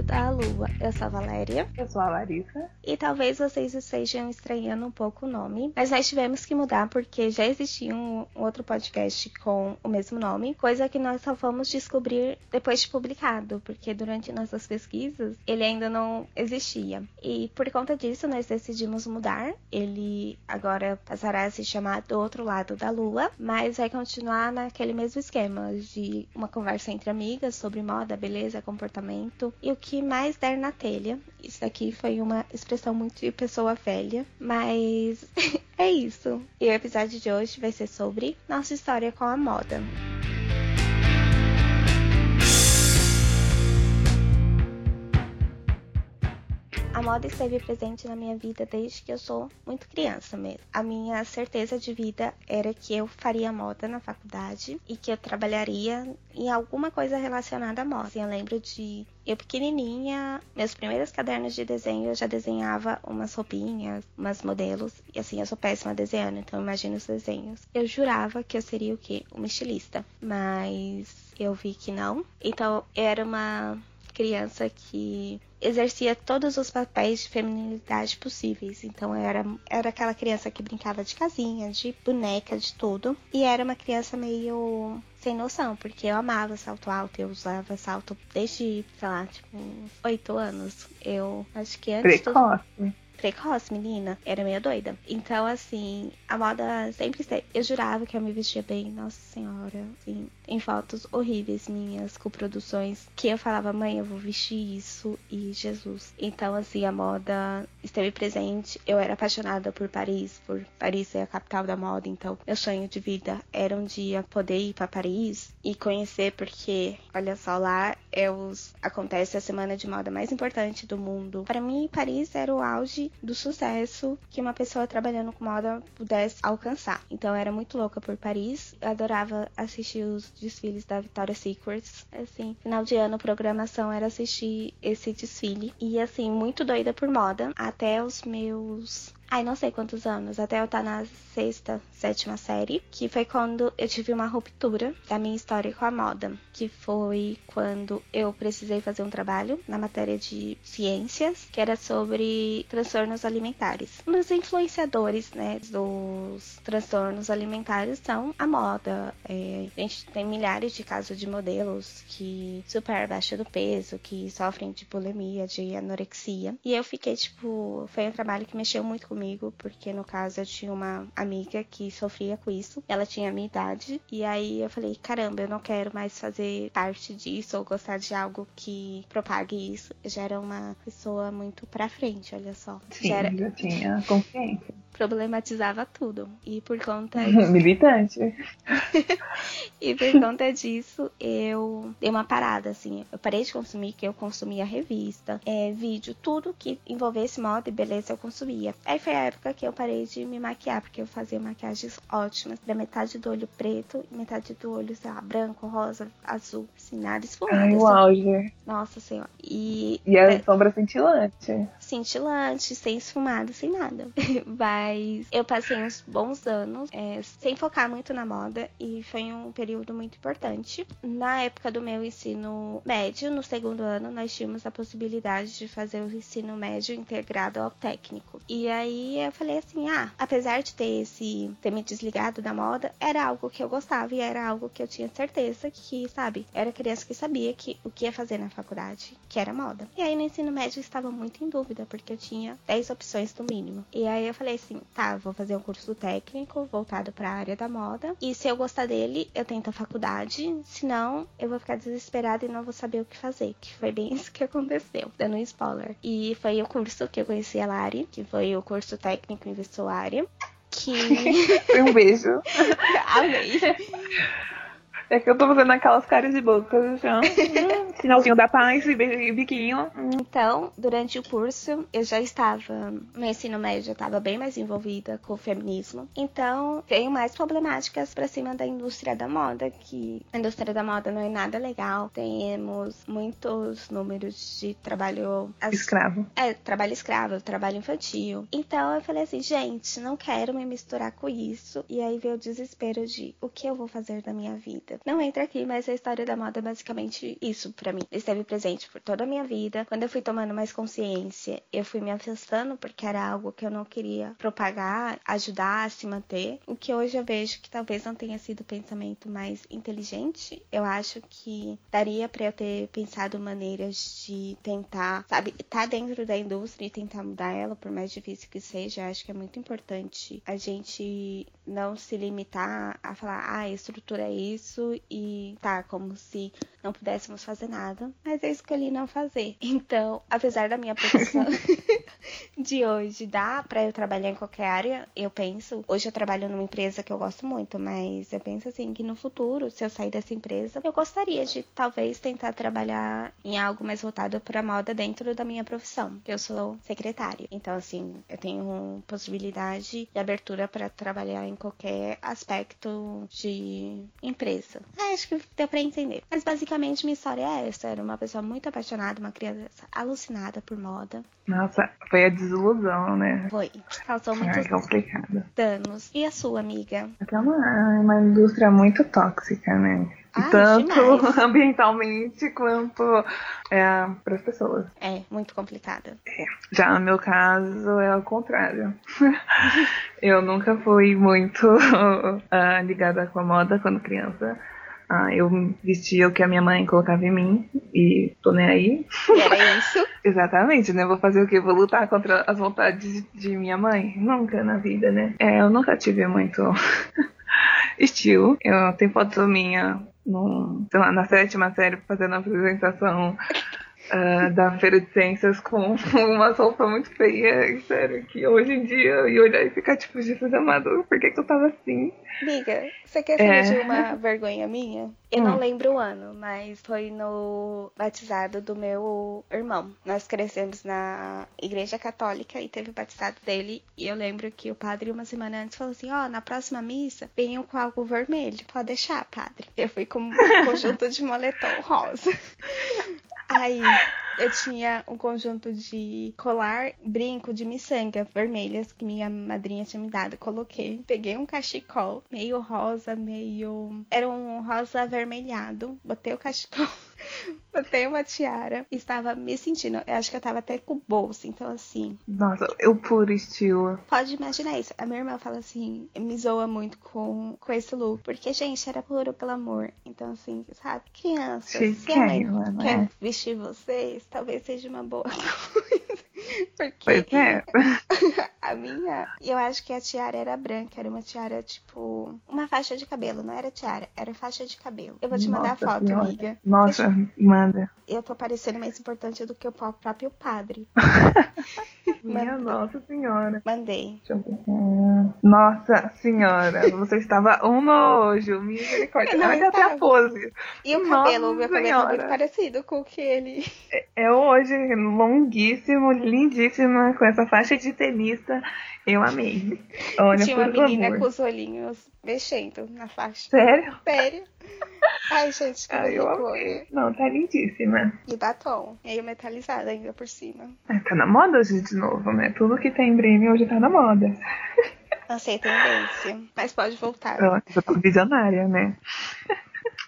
lado da lua. Eu sou a Valéria. Eu sou a Larissa. E talvez vocês estejam estranhando um pouco o nome, mas nós tivemos que mudar porque já existia um outro podcast com o mesmo nome, coisa que nós só fomos descobrir depois de publicado, porque durante nossas pesquisas ele ainda não existia. E por conta disso nós decidimos mudar. Ele agora passará a se chamar Do Outro Lado da Lua, mas vai continuar naquele mesmo esquema de uma conversa entre amigas sobre moda, beleza, comportamento e o que mais der na telha. Isso aqui foi uma expressão muito de pessoa velha, mas é isso. E o episódio de hoje vai ser sobre nossa história com a moda. A moda esteve presente na minha vida desde que eu sou muito criança mesmo. A minha certeza de vida era que eu faria moda na faculdade e que eu trabalharia em alguma coisa relacionada à moda. Eu lembro de eu pequenininha, meus primeiros cadernos de desenho eu já desenhava umas roupinhas, umas modelos. E assim, eu sou péssima desenhando, então imagina os desenhos. Eu jurava que eu seria o quê? Uma estilista. Mas eu vi que não. Então era uma criança que exercia todos os papéis de feminilidade possíveis. Então eu era, era aquela criança que brincava de casinha, de boneca, de tudo. E era uma criança meio sem noção, porque eu amava salto alto, eu usava salto desde, sei lá, tipo, oito anos. Eu acho que antes. Precoce. Precoce, menina, era meio doida. Então, assim, a moda sempre. Eu jurava que eu me vestia bem, nossa senhora. Assim, tem fotos horríveis minhas com produções que eu falava, mãe, eu vou vestir isso e Jesus. Então, assim, a moda esteve presente. Eu era apaixonada por Paris, por Paris ser a capital da moda. Então, meu sonho de vida era um dia poder ir para Paris e conhecer, porque, olha só, lá é os... acontece a semana de moda mais importante do mundo. Para mim, Paris era o auge do sucesso que uma pessoa trabalhando com moda pudesse alcançar. Então era muito louca por Paris, adorava assistir os desfiles da Victoria's Secrets. Assim, final de ano, programação era assistir esse desfile. E assim, muito doida por moda, até os meus ai, não sei quantos anos, até eu estar na sexta, sétima série, que foi quando eu tive uma ruptura da minha história com a moda, que foi quando eu precisei fazer um trabalho na matéria de ciências, que era sobre transtornos alimentares. Um dos influenciadores, né, dos transtornos alimentares são a moda. É, a gente tem milhares de casos de modelos que super abaixo do peso, que sofrem de bulimia, de anorexia. E eu fiquei, tipo, foi um trabalho que mexeu muito comigo comigo, porque no caso eu tinha uma amiga que sofria com isso. Ela tinha a minha idade. E aí eu falei, caramba, eu não quero mais fazer parte disso ou gostar de algo que propague isso. Eu já era uma pessoa muito pra frente, olha só. Sim, já, era... já tinha consciência. Problematizava tudo. E por conta. Militante. e por conta disso, eu dei uma parada, assim. Eu parei de consumir, que eu consumia revista, é, vídeo, tudo que envolvesse moda e beleza eu consumia. Aí foi a época que eu parei de me maquiar, porque eu fazia maquiagens ótimas, da metade do olho preto e metade do olho, sei lá, branco, rosa, azul, assim, nada esfumado. Ai, o auge. Nossa senhora. E, e a é, sombra cintilante. Cintilante, sem esfumado, sem nada. Mas eu passei uns bons anos é, sem focar muito na moda e foi um período muito importante. Na época do meu ensino médio, no segundo ano, nós tínhamos a possibilidade de fazer o ensino médio integrado ao técnico. E aí eu falei assim: ah, apesar de ter esse ter me desligado da moda, era algo que eu gostava e era algo que eu tinha certeza que, sabe, era criança que sabia que o que ia fazer na faculdade, que era moda. E aí no ensino médio eu estava muito em dúvida, porque eu tinha 10 opções no mínimo. E aí eu falei assim: tá, vou fazer um curso técnico voltado para a área da moda. E se eu gostar dele, eu tento a faculdade. Senão, eu vou ficar desesperada e não vou saber o que fazer. Que foi bem isso que aconteceu, dando um spoiler. E foi o curso que eu conheci a Lari, que foi o curso técnico em vestuário. Que. um beijo. Amei. É que eu tô fazendo aquelas caras de boca já. Hum, sinalzinho da paz e biquinho. Então, durante o curso, eu já estava, no ensino médio, eu estava bem mais envolvida com o feminismo. Então, veio mais problemáticas para cima da indústria da moda, que a indústria da moda não é nada legal. Temos muitos números de trabalho escravo. É, trabalho escravo, trabalho infantil. Então, eu falei assim, gente, não quero me misturar com isso. E aí veio o desespero de o que eu vou fazer da minha vida não entra aqui, mas a história da moda é basicamente isso para mim. Esteve presente por toda a minha vida. Quando eu fui tomando mais consciência, eu fui me afastando porque era algo que eu não queria propagar, ajudar a se manter. O que hoje eu vejo que talvez não tenha sido o pensamento mais inteligente. Eu acho que daria para eu ter pensado maneiras de tentar, sabe, estar tá dentro da indústria e tentar mudar ela, por mais difícil que seja. Acho que é muito importante a gente não se limitar a falar, ah, a estrutura é isso e tá, como se não pudéssemos fazer nada. Mas eu escolhi não fazer. Então, apesar da minha profissão de hoje, dá para eu trabalhar em qualquer área, eu penso. Hoje eu trabalho numa empresa que eu gosto muito, mas eu penso assim que no futuro, se eu sair dessa empresa, eu gostaria de talvez tentar trabalhar em algo mais voltado para moda dentro da minha profissão, eu sou secretária. Então, assim, eu tenho possibilidade e abertura para trabalhar em qualquer aspecto de empresa. Ah, acho que deu para entender. Mas basicamente minha história é essa. Era uma pessoa muito apaixonada, uma criança alucinada por moda. Nossa, foi a desilusão, né? Foi. Causou muitos é danos. E a sua amiga? É uma, uma indústria muito tóxica, né? Ah, tanto demais. ambientalmente quanto é, para as pessoas. É, muito complicada. É. Já no meu caso é o contrário. eu nunca fui muito uh, ligada com a moda quando criança. Uh, eu vestia o que a minha mãe colocava em mim e tô nem aí. E era isso? Exatamente, né? Vou fazer o quê? Vou lutar contra as vontades de minha mãe? Nunca na vida, né? É, eu nunca tive muito estilo. Eu tenho foto minha no, lá, na sétima série fazendo a apresentação uh, da Feira de Ciências com uma roupa muito feia. E sério, que hoje em dia eu olhar e ficar tipo, Jesus amado, por que, que eu tava assim? Amiga, você quer saber é... de uma vergonha minha? Eu hum. não lembro o ano, mas foi no batizado do meu irmão. Nós crescemos na igreja católica e teve o batizado dele. E eu lembro que o padre, uma semana antes, falou assim: Ó, oh, na próxima missa, venham com algo vermelho. Pode deixar, padre. Eu fui com um conjunto de moletom rosa. Aí eu tinha um conjunto de colar, brinco de miçanga vermelhas que minha madrinha tinha me dado. Coloquei, peguei um cachecol meio rosa, meio. Era um rosa avermelhado. Botei o cachecol. Botei uma tiara estava me sentindo. Eu acho que eu tava até com bolsa, então assim. Nossa, eu puro estilo. Pode imaginar isso. A minha irmã fala assim, me zoa muito com, com esse look. Porque, gente, era puro pelo amor. Então, assim, sabe? Criança, se a mãe quer é. vestir vocês, talvez seja uma boa coisa. Porque pois é. a minha, eu acho que a tiara era branca, era uma tiara tipo uma faixa de cabelo, não era tiara, era faixa de cabelo. Eu vou te mandar Nossa, a foto, senhora. amiga. Nossa, Deixa... manda. Eu tô parecendo mais importante do que o próprio padre. Minha Nossa Senhora. Mandei. Nossa Senhora, você estava um nojo, misericórdia. Olha até a pose. E o Nossa cabelo, o meu cabelo é muito parecido com o que ele. É, é hoje longuíssimo, lindíssima, com essa faixa de Eu amei. Olha, Tinha uma menina amor. com os olhinhos mexendo na faixa. Sério? Sério. Ai, gente, que Ai, eu amei. Não, tá lindíssima. E batom, meio metalizado ainda por cima. É, tá na moda hoje de novo, né? Tudo que tem Brene hoje tá na moda. Não sei tendência, mas pode voltar. Eu, eu tô visionária, né?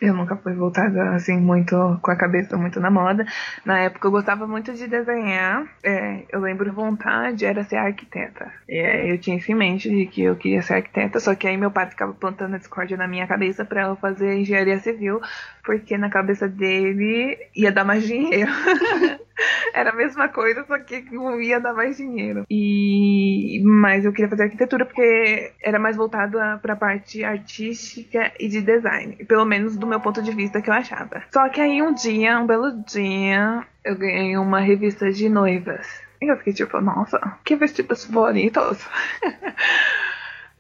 Eu nunca fui voltada assim muito com a cabeça muito na moda. Na época eu gostava muito de desenhar. É, eu lembro vontade era ser arquiteta. É, eu tinha isso em mente de que eu queria ser arquiteta, só que aí meu pai ficava plantando a discórdia na minha cabeça para eu fazer engenharia civil, porque na cabeça dele ia dar mais dinheiro. Era a mesma coisa, só que não ia dar mais dinheiro. E mas eu queria fazer arquitetura porque era mais voltado para a parte artística e de design, pelo menos do meu ponto de vista que eu achava. Só que aí um dia, um belo dia, eu ganhei uma revista de noivas. E eu fiquei tipo, nossa, que vestidos bonitos.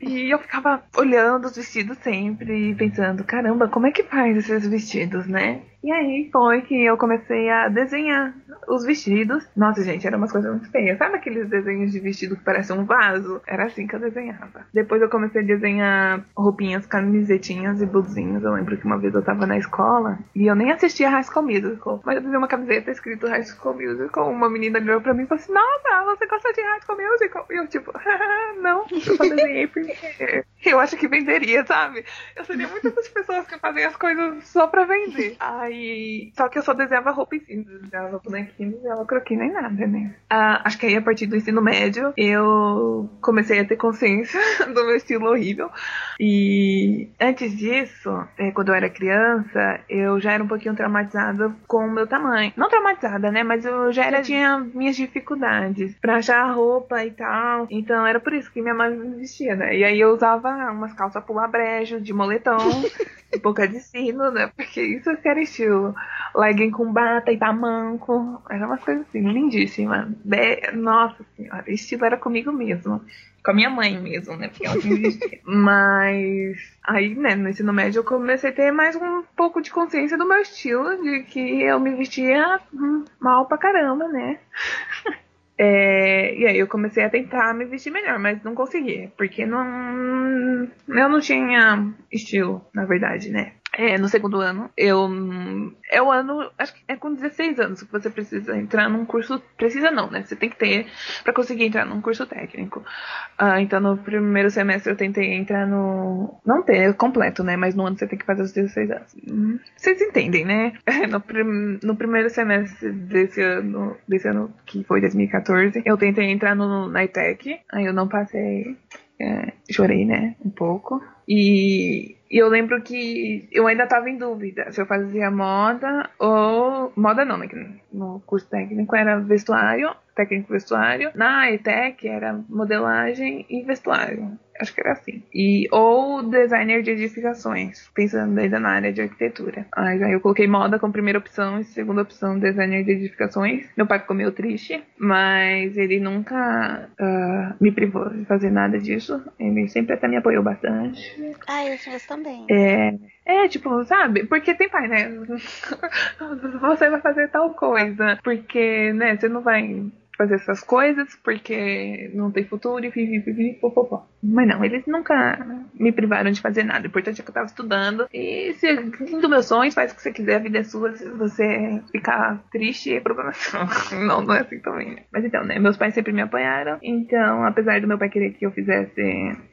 E eu ficava olhando os vestidos sempre, pensando, caramba, como é que faz esses vestidos, né? E aí foi que eu comecei a desenhar os vestidos. Nossa, gente, eram umas coisas muito feias. Sabe aqueles desenhos de vestido que parece um vaso? Era assim que eu desenhava. Depois eu comecei a desenhar roupinhas, camisetinhas e blusinhos. Eu lembro que uma vez eu tava na escola e eu nem assistia High School Musical, mas eu vi uma camiseta escrito High School Musical. Uma menina olhou pra mim e falou assim: Nossa, você gosta de High School Musical? E eu, tipo, não, eu só desenhei porque Eu acho que venderia, sabe? Eu seria muito das pessoas que fazem as coisas só pra vender. Só que eu só desenhava roupa em si, desenhava bonequinho, desenhava croquis nem nada, né? Ah, acho que aí a partir do ensino médio eu comecei a ter consciência do meu estilo horrível. E antes disso, é, quando eu era criança, eu já era um pouquinho traumatizada com o meu tamanho. Não traumatizada, né? Mas eu já era, tinha minhas dificuldades pra achar roupa e tal. Então era por isso que minha mãe me vestia, né? E aí eu usava umas calças pular brejo, de moletom, pouco de sino, né? Porque isso era estilo. Legging com bata e tamanco. Era uma coisa assim, lindíssima. Nossa senhora, estilo era comigo mesmo com a minha mãe mesmo, né? Porque ela vestia. Mas aí, né, no ensino médio eu comecei a ter mais um pouco de consciência do meu estilo, de que eu me vestia mal pra caramba, né? É, e aí eu comecei a tentar me vestir melhor, mas não consegui, porque não, eu não tinha estilo, na verdade, né? É, no segundo ano, eu. É o ano. Acho que é com 16 anos que você precisa entrar num curso. Precisa não, né? Você tem que ter para conseguir entrar num curso técnico. Ah, então no primeiro semestre eu tentei entrar no. Não ter completo, né? Mas no ano você tem que fazer os 16 anos. Hum, vocês entendem, né? No, prim... no primeiro semestre desse ano, desse ano, que foi 2014, eu tentei entrar no, na ITEC. Aí eu não passei. É, chorei, né? Um pouco. E e eu lembro que eu ainda estava em dúvida se eu fazia moda ou. Moda não, né? No curso técnico era vestuário, técnico vestuário. Na ETEC era modelagem e vestuário. Acho que era assim. E, ou designer de edificações, pensando ainda na área de arquitetura. Aí, aí eu coloquei moda como primeira opção e segunda opção designer de edificações. Meu pai ficou meio triste, mas ele nunca uh, me privou de fazer nada disso. Ele sempre até me apoiou bastante. Ah, eu também. É. É, tipo, sabe? Porque tem pai, né? Você vai fazer tal coisa. Porque, né, você não vai fazer essas coisas porque não tem futuro e vivi, vivi, popopó. Mas não, eles nunca me privaram de fazer nada. O importante é que eu tava estudando. E seguindo meus sonhos, faz o que você quiser, a vida é sua. Se você ficar triste, é problema seu. Não, não é assim também. Né? Mas então, né? Meus pais sempre me apoiaram. Então, apesar do meu pai querer que eu fizesse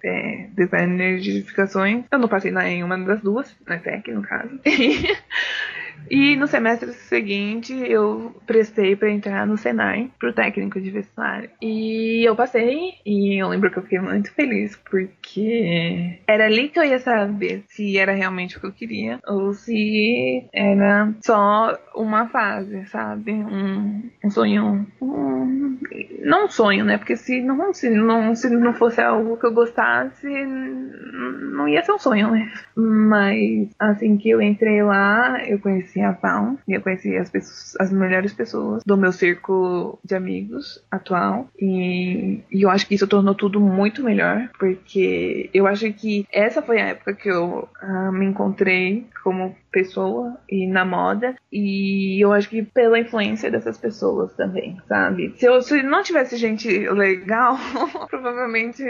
é, design de edificações, eu não passei em uma das duas, na FEC, no caso. E no semestre seguinte eu prestei para entrar no Senai, pro técnico de vestuário. E eu passei e eu lembro que eu fiquei muito feliz porque era ali que eu ia saber se era realmente o que eu queria ou se era só uma fase, sabe? Um, um sonho. Um, não um sonho, né? Porque se não, se, não, se não fosse algo que eu gostasse, não ia ser um sonho, né? Mas assim que eu entrei lá, eu conheci conheci a Val, eu conheci as, pessoas, as melhores pessoas do meu círculo de amigos atual. E, e eu acho que isso tornou tudo muito melhor, porque eu acho que essa foi a época que eu uh, me encontrei como pessoa e na moda. E eu acho que pela influência dessas pessoas também, sabe? Se, eu, se não tivesse gente legal, provavelmente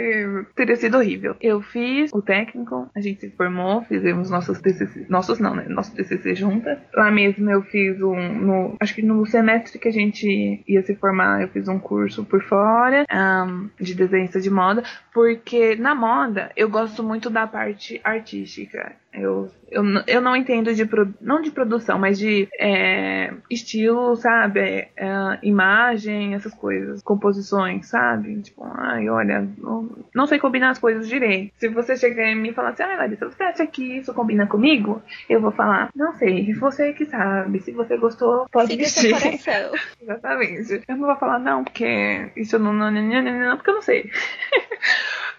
teria sido horrível. Eu fiz o técnico, a gente se formou, fizemos nossos TCC, nossos não, né? Nossos TCC juntas. Lá mesmo eu fiz um, no, acho que no semestre que a gente ia se formar, eu fiz um curso por fora um, de desenho de moda, porque na moda eu gosto muito da parte artística. Eu, eu, eu não entendo de não de produção, mas de é, estilo, sabe? É, imagem, essas coisas, composições, sabe? Tipo, ai, olha, não, não sei combinar as coisas direito. Se você chegar em mim e falar assim, ai, Larissa, você acha que isso combina comigo? Eu vou falar, não sei, você que sabe. Se você gostou, pode vestir. Exatamente. Eu não vou falar, não, porque isso não, não, não, não, não porque eu não sei.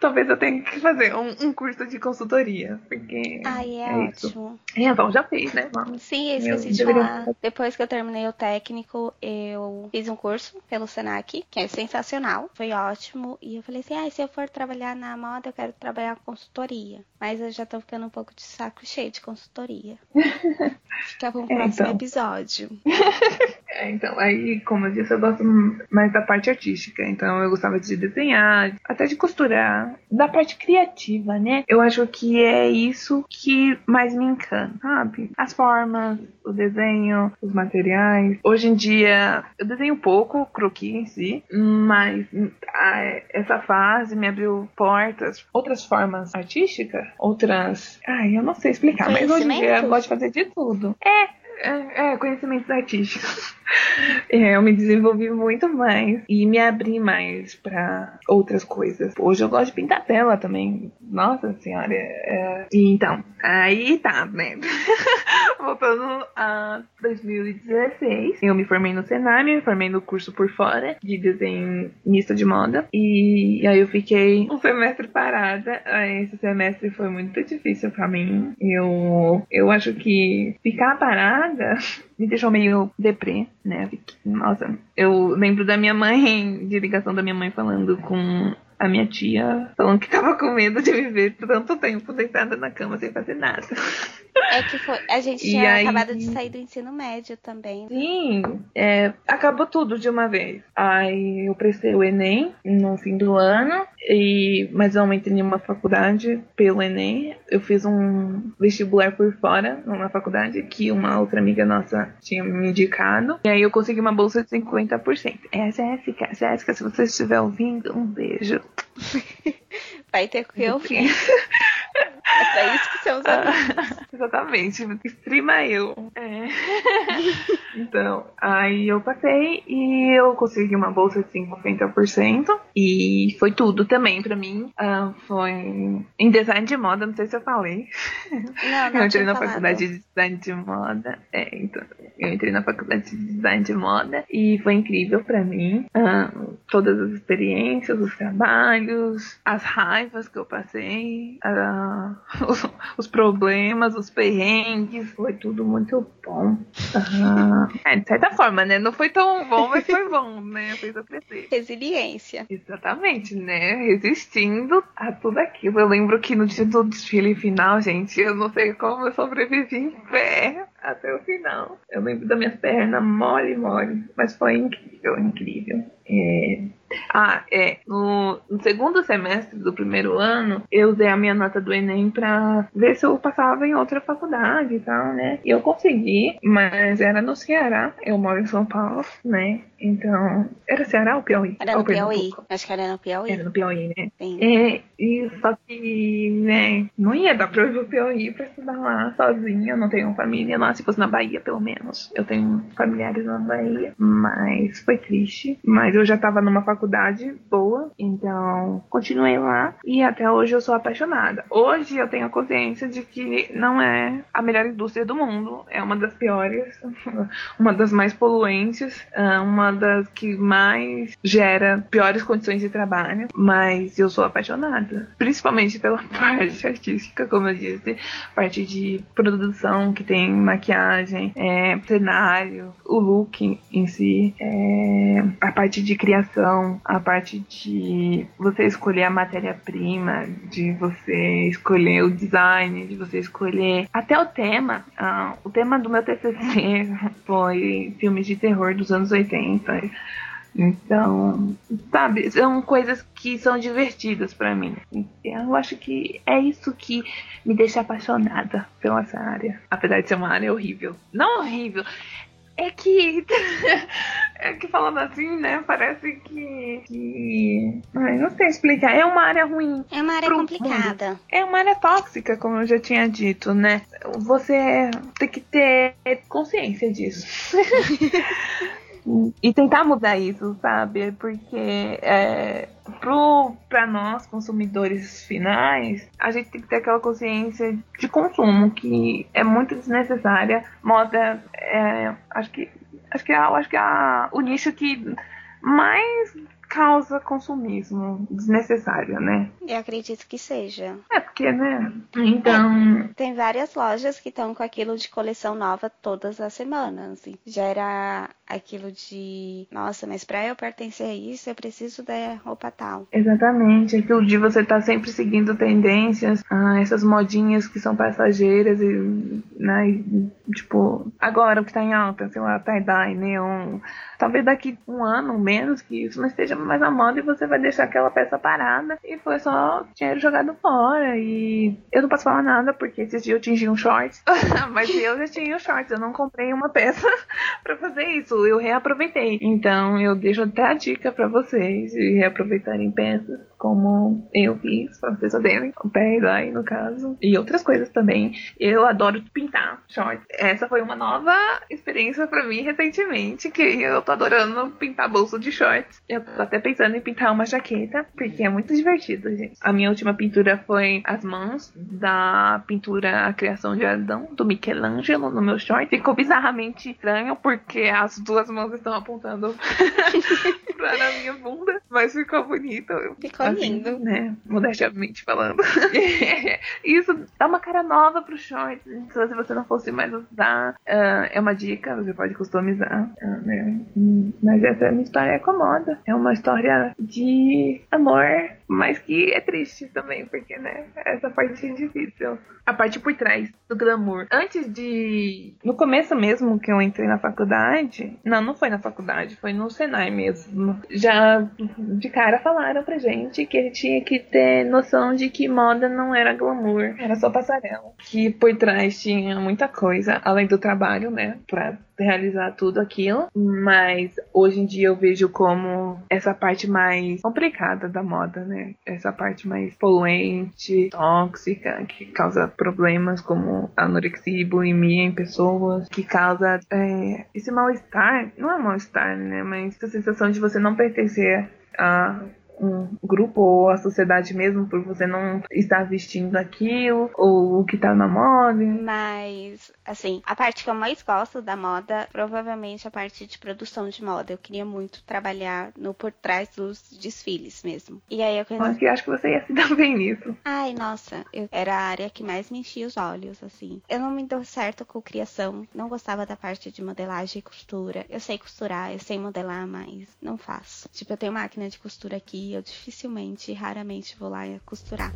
Talvez eu tenha que fazer um, um curso de consultoria. Porque Ai, é, é ótimo. Isso. É, então já fez, né? Vamos. Sim, eu esqueci eu de deveria... falar. Depois que eu terminei o técnico, eu fiz um curso pelo Senac, que é sensacional. Foi ótimo. E eu falei assim: ah, se eu for trabalhar na moda, eu quero trabalhar com consultoria. Mas eu já tô ficando um pouco de saco cheio de consultoria. Fica para um é, próximo então. episódio. É, então, aí, como eu disse, eu gosto mais da parte artística. Então, eu gostava de desenhar, até de costurar, da parte criativa, né? Eu acho que é isso que mais me encanta, sabe? As formas, o desenho, os materiais. Hoje em dia, eu desenho pouco, croquis em si, mas a, essa fase me abriu portas, outras formas artísticas, outras. Ai, eu não sei explicar, mas hoje em dia eu gosto de fazer de tudo. É, é, é, conhecimentos artísticos. É, eu me desenvolvi muito mais e me abri mais para outras coisas. Hoje eu gosto de pintar tela também. Nossa senhora. É... Então, aí tá, né? Voltando a 2016, eu me formei no Senai, me formei no curso por fora de desenhista de moda. E aí eu fiquei um semestre parada. Esse semestre foi muito difícil para mim. Eu, eu acho que ficar parada me deixou meio deprê, né? Nossa, eu lembro da minha mãe, de ligação da minha mãe falando com a minha tia falando que tava com medo de viver tanto tempo deitada na cama sem fazer nada. É que foi. A gente tinha aí... acabado de sair do ensino médio também. Sim, é, acabou tudo de uma vez. Aí eu prestei o Enem no fim do ano, e, mas eu não entrei em uma faculdade pelo Enem. Eu fiz um vestibular por fora, numa faculdade que uma outra amiga nossa tinha me indicado. E aí eu consegui uma bolsa de 50%. É, Jéssica, Jéssica, se você estiver ouvindo, um beijo. Vai ter que ouvir. É pra isso que você usa. Ah, exatamente. Extrema eu. É. então, aí eu passei e eu consegui uma bolsa de 50%. E foi tudo também pra mim. Uh, foi em design de moda, não sei se eu falei. Não, não eu entrei na falado. faculdade de design de moda. É, então. Eu entrei na faculdade de design de moda e foi incrível pra mim. Uh, todas as experiências, os trabalhos, as raivas que eu passei. Uh, os, os, problemas, os perrengues, foi tudo muito bom. É, de certa forma, né? Não foi tão bom, mas foi bom, né? Fez eu crescer. Resiliência. Exatamente, né? Resistindo a tudo aquilo. Eu lembro que no dia do desfile final, gente, eu não sei como eu sobrevivi em pé até o final. Eu lembro das minhas pernas mole, mole, mas foi incrível, incrível. É... Ah, é. No, no, segundo semestre do primeiro ano, eu usei a minha nota do Enem pra ver se eu passava em outra faculdade e tal, né? E eu consegui, mas era no Ceará. Eu moro em São Paulo, né? Então. Era Ceará ou Piauí? Era no Piauí. Acho que era no Piauí. Era no Piauí, né? Sim. É, e só que, né? Não ia dar pra ir pro Piauí pra estudar lá sozinha. Eu não tenho família lá. Se fosse na Bahia, pelo menos. Eu tenho familiares na Bahia. Mas foi triste. Mas eu já tava numa faculdade boa. Então, continuei lá. E até hoje eu sou apaixonada. Hoje eu tenho a consciência de que não é a melhor indústria do mundo. É uma das piores. uma das mais poluentes. Uma das que mais gera piores condições de trabalho. Mas eu sou apaixonada. Principalmente pela parte artística, como eu disse. Parte de produção que tem maquiagem, é, cenário, o look em si, é, a parte de criação, a parte de você escolher a matéria-prima, de você escolher o design, de você escolher até o tema. Uh, o tema do meu TCC foi filmes de terror dos anos 80. Então, sabe, são coisas que são divertidas para mim. Eu acho que é isso que me deixa apaixonada pela essa área. Apesar de ser uma área horrível. Não horrível, é que. é que falando assim, né? Parece que. que... Ai, não sei explicar. É uma área ruim. É uma área complicada. Mundo. É uma área tóxica, como eu já tinha dito, né? Você tem que ter consciência disso. e tentar mudar isso, sabe? Porque é, pro, pra nós, consumidores finais, a gente tem que ter aquela consciência de consumo que é muito desnecessária. Moda, é, acho que acho que é, acho que é o nicho que mais causa consumismo desnecessário, né? Eu acredito que seja. É, porque né? Então. É, tem várias lojas que estão com aquilo de coleção nova todas as semanas. Assim. Já era aquilo de, nossa, mas para eu pertencer a isso, eu preciso da roupa tal. Exatamente, aquilo de você estar tá sempre seguindo tendências, ah, essas modinhas que são passageiras e, né, e, tipo, agora o que tá em alta, sei lá, tie-dye, neon, talvez daqui um ano, menos que isso, não esteja mais moda e você vai deixar aquela peça parada e foi só dinheiro jogado fora e eu não posso falar nada porque esses dias eu tingi um shorts, mas eu já tinha um shorts, eu não comprei uma peça para fazer isso eu reaproveitei. Então eu deixo até a dica para vocês de reaproveitarem peças como eu fiz, pra vocês fazerem, o pé aí no caso, e outras coisas também. Eu adoro pintar shorts. Essa foi uma nova experiência para mim recentemente, que eu tô adorando pintar bolso de shorts. Eu tô até pensando em pintar uma jaqueta, porque é muito divertido, gente. A minha última pintura foi as mãos da pintura A Criação de Adão, do Michelangelo, no meu short. Ficou bizarramente estranho, porque as duas mãos estão apontando pra minha bunda, mas ficou bonito. Ficou lindo. Né? Modestamente falando. Isso dá uma cara nova pro shorts. Então, se você não fosse mais usar, uh, é uma dica, você pode customizar. Uh, né? Mas essa é uma história comoda. É uma história de amor, mas que é triste também, porque, né? Essa parte é difícil. A parte por trás do glamour. Antes de. No começo mesmo que eu entrei na faculdade. Não, não foi na faculdade, foi no Senai mesmo. Já de cara falaram pra gente que ele tinha que ter noção de que moda não era glamour, era só passarela. Que por trás tinha muita coisa, além do trabalho, né? Pra realizar tudo aquilo. Mas hoje em dia eu vejo como essa parte mais complicada da moda, né? Essa parte mais poluente, tóxica, que causa problemas como anorexia e bulimia em pessoas, que causa é, esse mal-estar. Não é mal-estar, né? Mas essa sensação de você não pertencer a um grupo ou a sociedade mesmo por você não estar vestindo aquilo ou o que tá na moda. Mas, assim, a parte que eu mais gosto da moda, provavelmente a parte de produção de moda. Eu queria muito trabalhar no por trás dos desfiles mesmo. E aí eu conheci... que acho que você ia se dar bem nisso. Ai, nossa, eu... era a área que mais me enchia os olhos, assim. Eu não me deu certo com criação, não gostava da parte de modelagem e costura. Eu sei costurar, eu sei modelar, mas não faço. Tipo, eu tenho máquina de costura aqui, eu dificilmente, raramente vou lá costurar.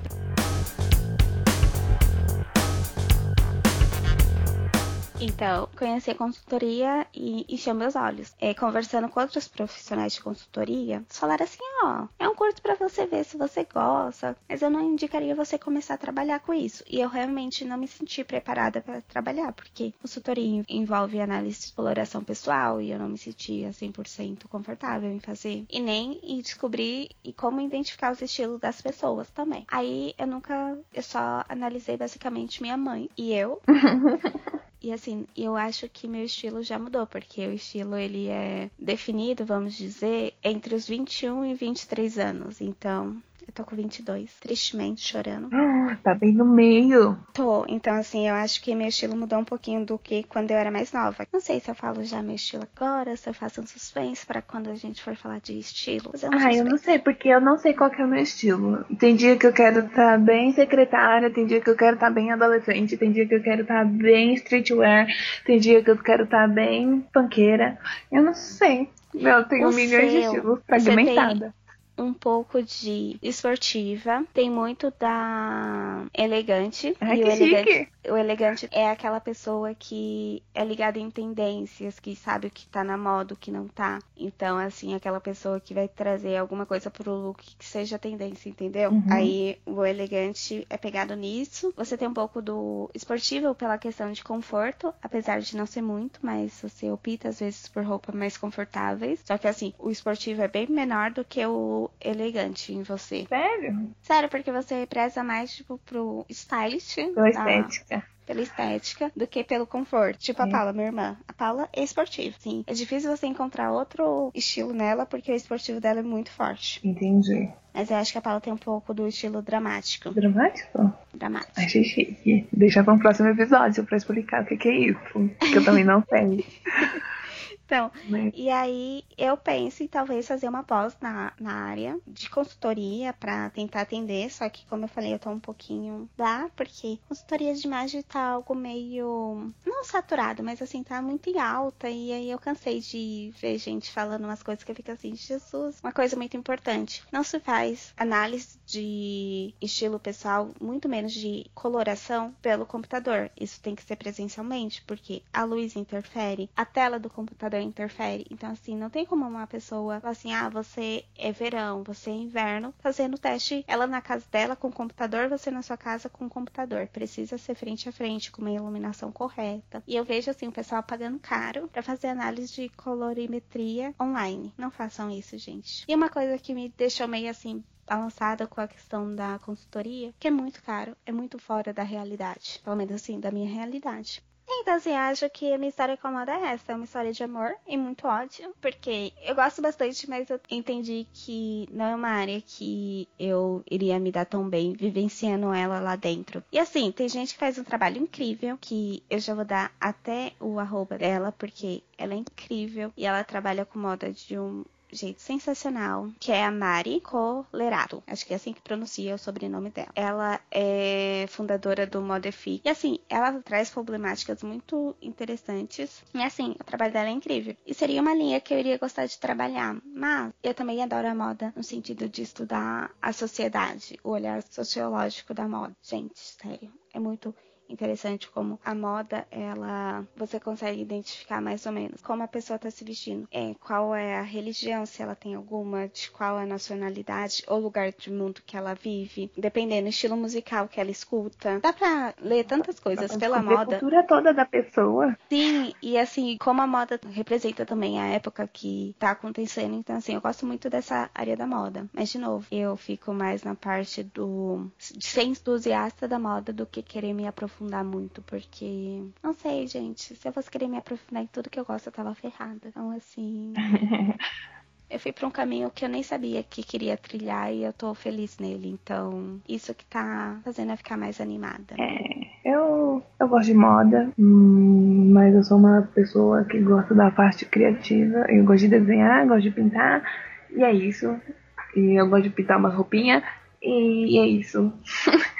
Então, conheci a consultoria e encheu meus olhos. É, conversando com outros profissionais de consultoria, eles falaram assim: ó, é um curso para você ver se você gosta, mas eu não indicaria você começar a trabalhar com isso. E eu realmente não me senti preparada para trabalhar, porque consultoria envolve análise de exploração pessoal e eu não me sentia 100% confortável em fazer. E nem em descobrir e como identificar os estilos das pessoas também. Aí eu nunca, eu só analisei basicamente minha mãe e eu. E assim, eu acho que meu estilo já mudou, porque o estilo ele é definido, vamos dizer, entre os 21 e 23 anos. Então, eu tô com 22, tristemente chorando. Ah, tá bem no meio. Tô, então assim, eu acho que meu estilo mudou um pouquinho do que quando eu era mais nova. Não sei se eu falo já meu estilo agora, se eu faço um suspense para quando a gente for falar de estilo. Um ah, eu não sei, porque eu não sei qual que é o meu estilo. Tem dia que eu quero estar tá bem secretária, tem dia que eu quero estar tá bem adolescente, tem dia que eu quero estar tá bem streetwear, tem dia que eu quero estar tá bem panqueira. Eu não sei. Eu tenho o milhões seu, de estilos fragmentada um pouco de esportiva, tem muito da elegante. Ai, e o elegante, chique. O elegante é aquela pessoa que é ligada em tendências, que sabe o que tá na moda, o que não tá. Então, assim, aquela pessoa que vai trazer alguma coisa pro look que seja tendência, entendeu? Uhum. Aí o elegante é pegado nisso. Você tem um pouco do esportivo pela questão de conforto, apesar de não ser muito, mas você opta às vezes por roupas mais confortáveis. Só que assim, o esportivo é bem menor do que o elegante em você. Sério? Sério, porque você preza mais, tipo, pro stylist. Pela estética. Pela estética do que pelo conforto. Tipo é. a Paula, minha irmã. A Paula é esportiva, sim. É difícil você encontrar outro estilo nela, porque o esportivo dela é muito forte. Entendi. Mas eu acho que a Paula tem um pouco do estilo dramático. Dramático? Dramático. Achei chique. Deixa para um próximo episódio pra explicar o que, que é isso. Que eu também não sei. Então, Mas... e aí eu penso em talvez fazer uma pós na, na área de consultoria para tentar atender, só que como eu falei, eu tô um pouquinho dá, porque consultoria de imagem tá algo meio não saturado, mas assim, tá muito em alta e aí eu cansei de ver gente falando umas coisas que eu fico assim, Jesus, uma coisa muito importante. Não se faz análise de estilo pessoal, muito menos de coloração pelo computador. Isso tem que ser presencialmente, porque a luz interfere, a tela do computador interfere. Então, assim, não tem como uma pessoa falar assim: ah, você é verão, você é inverno, fazendo teste, ela na casa dela com o computador, você na sua casa com o computador. Precisa ser frente a frente, com uma iluminação correta. E eu vejo, assim, o pessoal pagando caro para fazer análise de colorimetria online. Não façam isso, gente. E uma coisa que me deixou meio assim balançada com a questão da consultoria, que é muito caro, é muito fora da realidade. Pelo menos assim, da minha realidade. Então, assim, acho que a minha história moda é essa. É uma história de amor e muito ódio. Porque eu gosto bastante, mas eu entendi que não é uma área que eu iria me dar tão bem vivenciando ela lá dentro. E assim, tem gente que faz um trabalho incrível, que eu já vou dar até o arroba dela, porque ela é incrível. E ela trabalha com moda de um jeito sensacional, que é a Mari Colerato. Acho que é assim que pronuncia o sobrenome dela. Ela é fundadora do Modefi. E assim, ela traz problemáticas muito interessantes. E assim, o trabalho dela é incrível. E seria uma linha que eu iria gostar de trabalhar. Mas eu também adoro a moda no sentido de estudar a sociedade, o olhar sociológico da moda. Gente, sério, é muito interessante como a moda, ela você consegue identificar mais ou menos como a pessoa está se vestindo, é qual é a religião, se ela tem alguma, de qual a nacionalidade ou lugar do mundo que ela vive, dependendo do estilo musical que ela escuta. Dá para ler tantas coisas pela moda. A cultura toda da pessoa. Sim, e assim, como a moda representa também a época que tá acontecendo, então assim, eu gosto muito dessa área da moda. Mas de novo, eu fico mais na parte do de ser entusiasta da moda do que querer me aprofundar aprofundar muito, porque. Não sei, gente. Se eu fosse querer me aprofundar em tudo que eu gosto, eu tava ferrada. Então, assim. eu fui para um caminho que eu nem sabia que queria trilhar e eu tô feliz nele. Então, isso que tá fazendo eu ficar mais animada. É, eu, eu gosto de moda, hum, mas eu sou uma pessoa que gosta da parte criativa. Eu gosto de desenhar, gosto de pintar, e é isso. E eu gosto de pintar umas roupinhas, e é isso.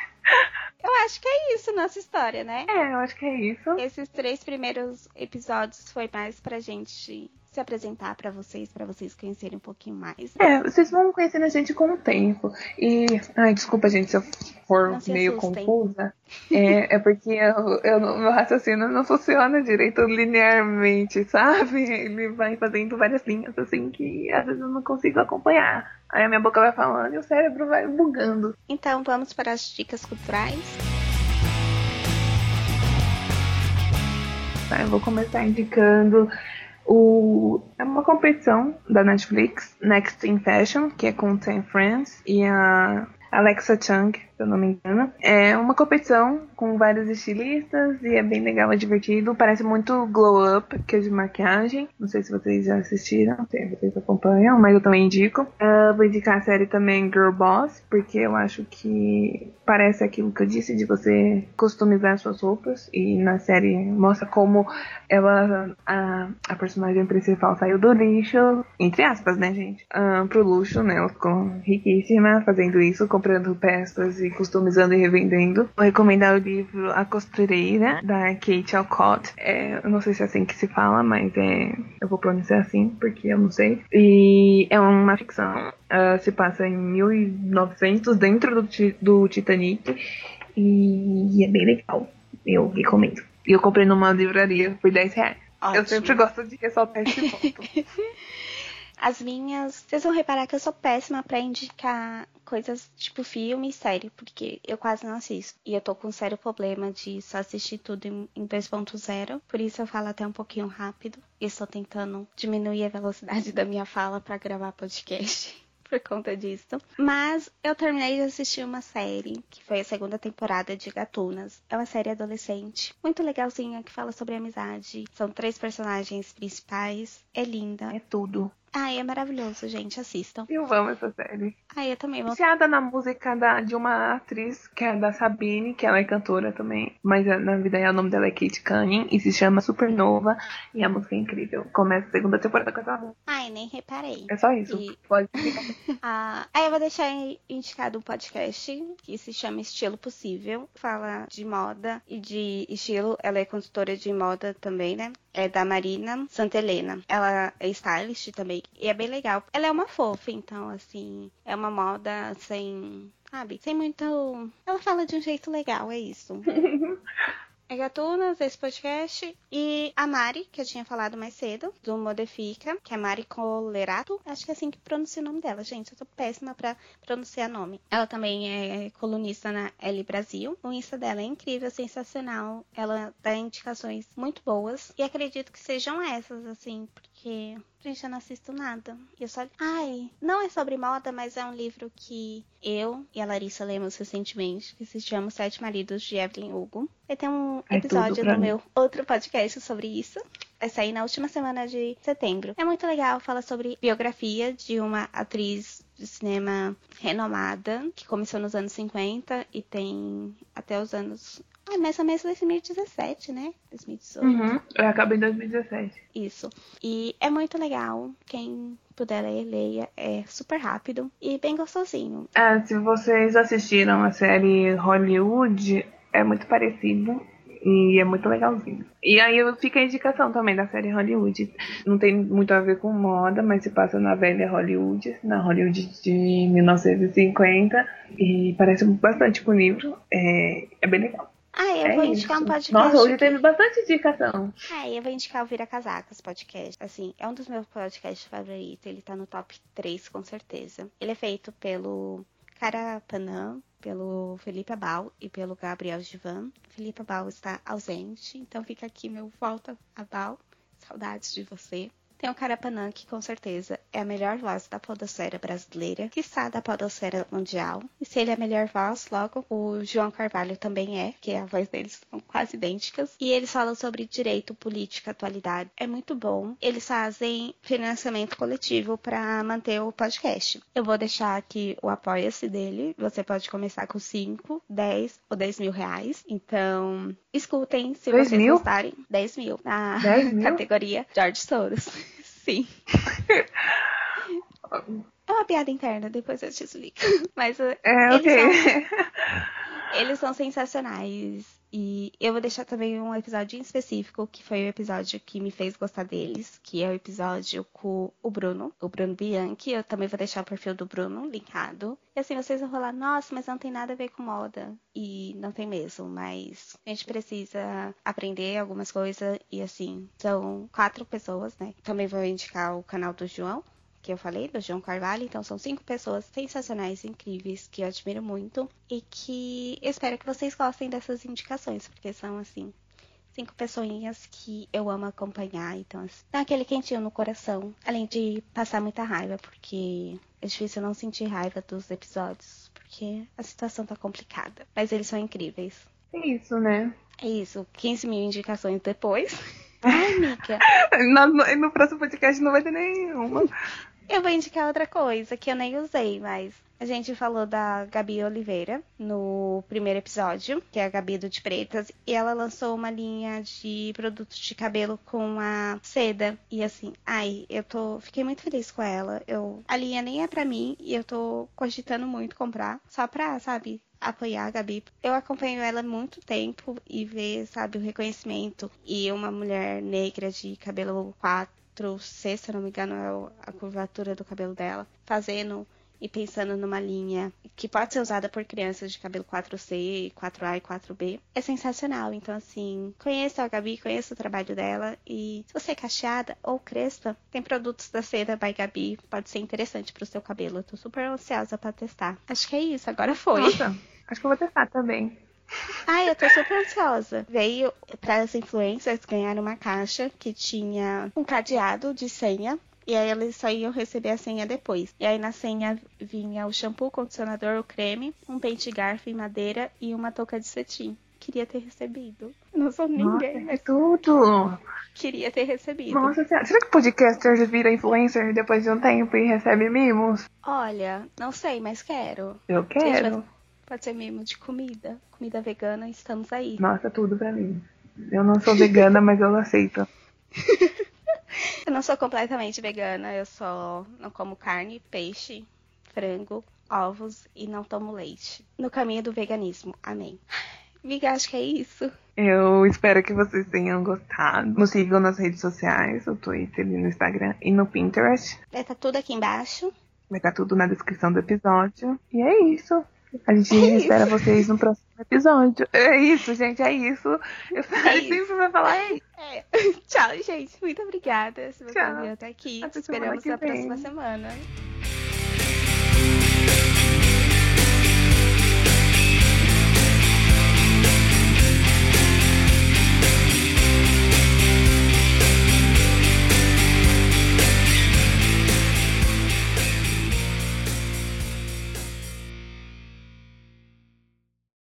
Acho que é isso nossa história, né? É, eu acho que é isso. Esses três primeiros episódios foi mais pra gente se apresentar para vocês, para vocês conhecerem um pouquinho mais. É, vocês vão conhecendo a gente com o tempo. E, ai, desculpa, gente, se eu for meio assustem. confusa. É, é porque eu, eu, meu raciocínio não funciona direito linearmente, sabe? Ele vai fazendo várias linhas assim que às vezes eu não consigo acompanhar. Aí a minha boca vai falando e o cérebro vai bugando. Então vamos para as dicas culturais. Tá, eu vou começar indicando o, é uma competição da Netflix, Next in Fashion, que é com Ten Friends e a Alexa Chung, se eu não me engano. É uma competição com vários estilistas e é bem legal, é divertido. Parece muito Glow Up, que é de maquiagem. Não sei se vocês já assistiram, se vocês acompanham, mas eu também indico. Uh, vou indicar a série também Girl Boss, porque eu acho que parece aquilo que eu disse, de você customizar suas roupas. E na série mostra como ela, a, a personagem principal saiu do lixo, entre aspas, né, gente? Uh, pro luxo, né? Ela ficou riquíssima fazendo isso, comprando peças e customizando e revendendo. Vou recomendar o livro A Costureira, da Kate Alcott. É, eu não sei se é assim que se fala, mas é, eu vou pronunciar assim, porque eu não sei. E é uma ficção. Uh, se passa em 1900, dentro do, do Titanic. E é bem legal. Eu recomendo. E eu comprei numa livraria por 10 reais. Ótimo. Eu sempre gosto de ressaltar esse ponto. As minhas. Vocês vão reparar que eu sou péssima para indicar coisas tipo filme e série, porque eu quase não assisto. E eu tô com um sério problema de só assistir tudo em, em 2.0. Por isso eu falo até um pouquinho rápido. E estou tentando diminuir a velocidade da minha fala para gravar podcast. por conta disso. Mas eu terminei de assistir uma série, que foi a segunda temporada de Gatunas. É uma série adolescente, muito legalzinha, que fala sobre amizade. São três personagens principais. É linda. É tudo Ai, é maravilhoso, gente. Assistam. Eu amo essa série. Ai, eu também. Vou... Viciada na música da, de uma atriz que é da Sabine, que ela é cantora também. Mas é, na vida real o nome dela é Kate Cunning e se chama Supernova. E a música é incrível. Começa a segunda temporada com essa música. Ai, nem reparei. É só isso. E- Pode Ah, aí eu vou deixar indicado um podcast que se chama Estilo Possível. Fala de moda e de estilo. Ela é consultora de moda também, né? É da Marina Santelena. Ela é stylist também. E é bem legal. Ela é uma fofa, então, assim, é uma moda sem. Sabe? Sem muito. Ela fala de um jeito legal, é isso. É Gatunas, esse podcast. E a Mari, que eu tinha falado mais cedo, do Modifica, que é Mari Colerato. Acho que é assim que pronuncia o nome dela, gente. Eu tô péssima pra pronunciar nome. Ela também é colunista na L Brasil. O Insta dela é incrível, sensacional. Ela dá indicações muito boas. E acredito que sejam essas, assim, porque. Gente, eu não assisto nada. E eu só. Ai, não é sobre moda, mas é um livro que eu e a Larissa lemos recentemente, que se chama Sete Maridos de Evelyn Hugo. E tem um É episódio pra do mim. meu outro podcast sobre isso. Vai sair na última semana de setembro. É muito legal, fala sobre biografia de uma atriz de cinema renomada, que começou nos anos 50 e tem até os anos. Ah, mais ou menos 2017, né? 2018. Uhum. Eu acabei em 2017. Isso. E é muito legal. Quem puder ler, leia. É super rápido e bem gostosinho. Ah, se vocês assistiram a série Hollywood, é muito parecido. E é muito legalzinho. E aí fica a indicação também da série Hollywood. Não tem muito a ver com moda, mas se passa na velha Hollywood, na Hollywood de 1950. E parece bastante com o livro. É, é bem legal. Ah, eu é vou isso. indicar um podcast. Nossa, hoje teve bastante indicação. Ah, eu vou indicar o Vira Casacas podcast. Assim, é um dos meus podcasts favoritos. Ele tá no top 3, com certeza. Ele é feito pelo Cara Panam, pelo Felipe Abal e pelo Gabriel Givan. Felipe Abal está ausente, então fica aqui meu volta Abal. Saudades de você. Tem o Carapanã, que com certeza é a melhor voz da podosfera brasileira, que está da podosfera mundial. E se ele é a melhor voz, logo o João Carvalho também é, que a voz deles são quase idênticas. E eles falam sobre direito, política, atualidade. É muito bom. Eles fazem financiamento coletivo para manter o podcast. Eu vou deixar aqui o apoia-se dele. Você pode começar com 5, 10 ou 10 mil reais. Então, escutem se 10 vocês mil? gostarem. 10 mil na 10 mil? categoria George Soros. Sim. É uma piada interna, depois eu te explico. Mas É, Eles ok. eles são sensacionais. E eu vou deixar também um episódio em específico, que foi o episódio que me fez gostar deles, que é o episódio com o Bruno, o Bruno Bianchi. Eu também vou deixar o perfil do Bruno linkado. E assim, vocês vão falar, nossa, mas não tem nada a ver com moda. E não tem mesmo, mas a gente precisa aprender algumas coisas. E assim, são quatro pessoas, né? Também vou indicar o canal do João, que eu falei, do João Carvalho. Então, são cinco pessoas sensacionais, incríveis, que eu admiro muito e que eu espero que vocês gostem dessas indicações, porque são, assim, cinco pessoinhas que eu amo acompanhar. Então, assim, dá aquele quentinho no coração, além de passar muita raiva, porque é difícil não sentir raiva dos episódios, porque a situação tá complicada. Mas eles são incríveis. É isso, né? É isso, 15 mil indicações depois. Ai, amiga. No, no- no próximo podcast não vai ter nenhuma. Eu vou indicar outra coisa que eu nem usei, mas a gente falou da Gabi Oliveira no primeiro episódio, que é a Gabi do de Pretas, e ela lançou uma linha de produtos de cabelo com a seda. E assim, ai, eu tô. Fiquei muito feliz com ela. Eu, a linha nem é pra mim e eu tô cogitando muito comprar, só pra, sabe, apoiar a Gabi. Eu acompanho ela há muito tempo e ver, sabe, o reconhecimento e uma mulher negra de cabelo 4C, se não me engano, é a curvatura do cabelo dela, fazendo e pensando numa linha que pode ser usada por crianças de cabelo 4C, 4A e 4B, é sensacional. Então, assim, conheça a Gabi, conheça o trabalho dela e se você é cacheada ou crespa, tem produtos da Seda by Gabi, pode ser interessante pro seu cabelo. Eu tô super ansiosa pra testar. Acho que é isso, agora foi. Nossa, acho que eu vou testar também. Ai, eu tô super ansiosa. Veio para as influencers ganhar uma caixa que tinha um cadeado de senha. E aí eles só iam receber a senha depois. E aí na senha vinha o shampoo, o condicionador, o creme, um pente garfo em madeira e uma touca de cetim. queria ter recebido. Não sou ninguém, Nossa, mas é tudo. queria ter recebido. Nossa. Será que podcaster vira influencer depois de um tempo e recebe mimos? Olha, não sei, mas quero. Eu quero. Pode ser mimo de comida. Comida vegana, estamos aí. Nossa, tudo pra mim. Eu não sou vegana, mas eu aceito. Eu não sou completamente vegana, eu só não como carne, peixe, frango, ovos e não tomo leite. No caminho do veganismo. Amém. Viga, acho que é isso. Eu espero que vocês tenham gostado. Nos sigam nas redes sociais, no Twitter, no Instagram e no Pinterest. Vai estar tudo aqui embaixo. Vai estar tudo na descrição do episódio. E é isso. A gente É espera vocês no próximo episódio. É isso, gente, é isso. Eu É isso. sempre vai falar é isso. É. Tchau, gente. Muito obrigada se você Tchau. até aqui. Até Esperamos vem. próxima semana.